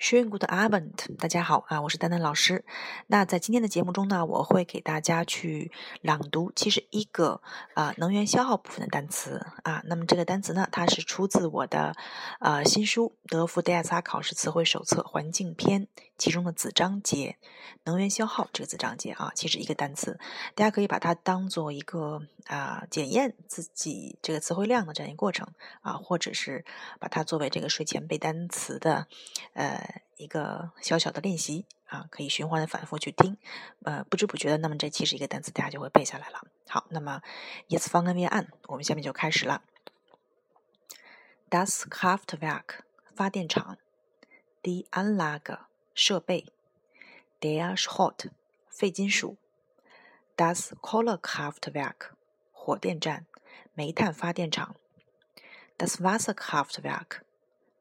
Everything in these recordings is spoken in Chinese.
Schönen guten Abend，大家好啊，我是丹丹老师。那在今天的节目中呢，我会给大家去朗读七十一个啊能源消耗部分的单词啊。那么这个单词呢，它是出自我的呃新书《德福 DSA 考试词汇手册环境篇》其中的子章节“能源消耗”这个子章节啊，七十一个单词，大家可以把它当做一个啊检验自己这个词汇量的这样一个过程啊，或者是把它作为这个睡前背单词的呃。一个小小的练习啊，可以循环的反复去听，呃，不知不觉的，那么这七十一个单词大家就会背下来了。好，那么 Yes 方根面案，我们下面就开始了。Das Kraftwerk 发电厂，Die Anlage 设备，Der Schrott 废金属，Das Kohlekraftwerk 火电站，煤炭发电厂，Das Wasserkraftwerk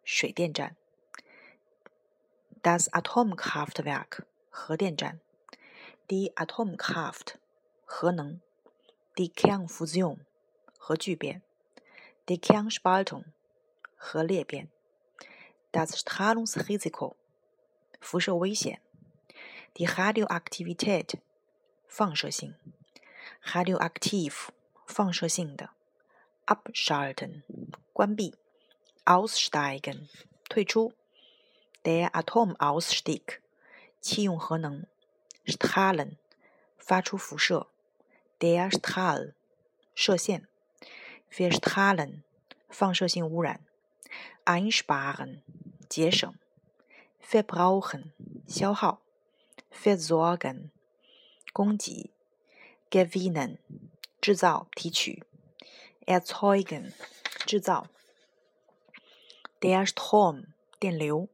水电站。Das Atomkraftwerk 核电站，Die Atomkraft 核能，Die Kernfusion 核聚变，Die Kernspaltung 核裂变，Das Strahlungsrisiko 辐射危险，Die Radioaktivität 放射性，Radioaktiv 放射性的，Abschalten 关闭，Aussteigen 退出。 Der Atomausstieg，弃用核能；Strahlen，发出辐射；Der Strahl，射线；Verstrahlen，放射性污染；Einsparen，节省；Verbrauchen，消耗；Versorgen，供给；Gewinnen，制造、提取；Erzeugen，制造；Der Strom，电流。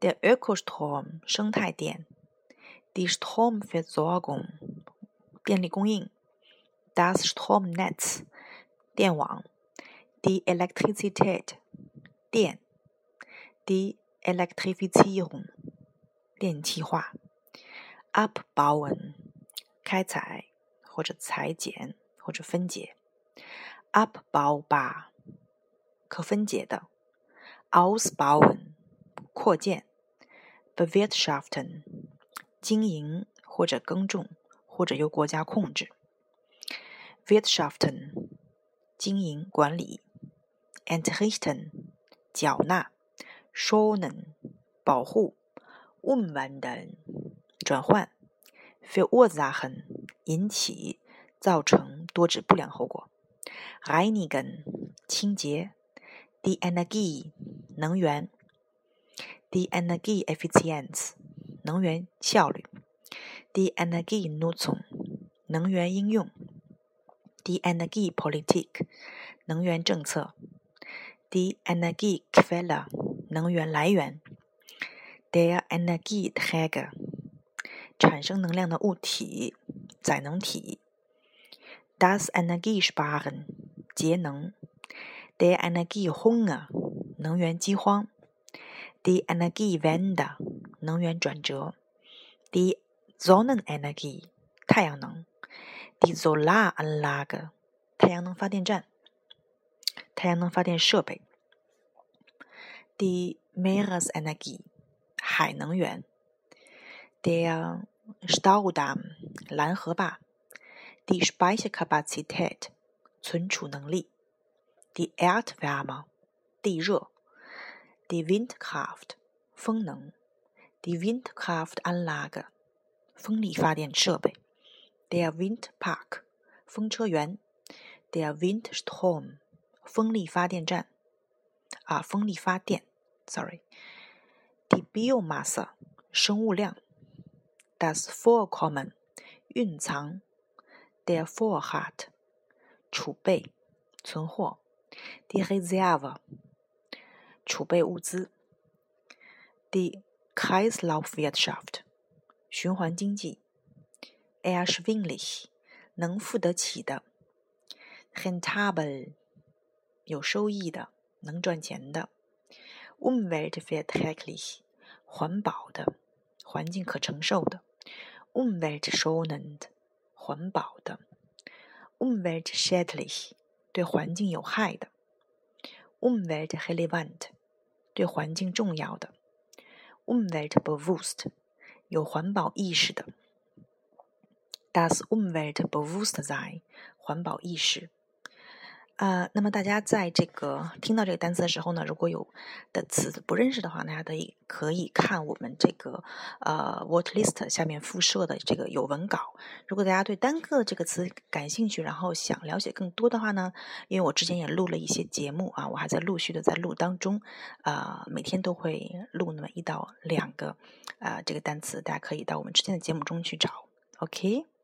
Der Ökostrom 生态电，Die Stromversorgung 电力供应，Das Stromnetz 电网，Die Elektrizität 电，Die Elektrifizierung 电气化，Abbauen 开采或者裁剪或者分解，Abbaubar 可分解的，Ausbauen 扩建。Bewirtschaften，经营或者耕种，或者由国家控制。Wirtschaften，经营管理。Entrichten，缴纳。Schonen，保护。u m w a n d e n 转换。Verursachen，引起、造成多指不良后果。Reinigen，清洁。Die Energie，能源。Die Energieeffizienz，能源效率；Die Energienutzung，能源应用；Die Energiepolitik，能源政策；Die Energiequelle，能源来源；Der Energieträger，产生能量的物体、载能体；Das Energiesparen，节能；Der Energiehunger，能源饥荒。Die Energiewende 能源转折，Die Sonnenenergie 太阳能，Die Solaranlage 太阳能发电站，太阳能发电设备，Die Meeresenergie 海能源，Der Staudamm 拦河坝，Die Speicherkapazität 存储能力，Die Erdwärme 地热。Die Windkraft 风能，Die Windkraftanlage 风力发电设备，Der Windpark 风车园，Der Windstrom 风力发电站啊，风力发电，sorry，Die Biomasse 生物量，Das Vorkommen 蕴藏，Der Vorrat 储备存货，Die Reserve 储备物资，die Kreislaufwirtschaft，循环经济，erschwinglich，能付得起的，rentabel，有收益的，能赚钱的，umweltverträglich，环保的，环境可承受的，umweltschonend，环保的，umweltschädlich，对环境有害的，umweltrelevant。对环境重要的 umweltbewusst，有环保意识的。das Umweltbewusstsein，环保意识。呃，那么大家在这个听到这个单词的时候呢，如果有的词不认识的话，大家可以可以看我们这个呃 word list 下面附设的这个有文稿。如果大家对单个这个词感兴趣，然后想了解更多的话呢，因为我之前也录了一些节目啊，我还在陆续的在录当中，啊，每天都会录那么一到两个啊这个单词，大家可以到我们之前的节目中去找。OK。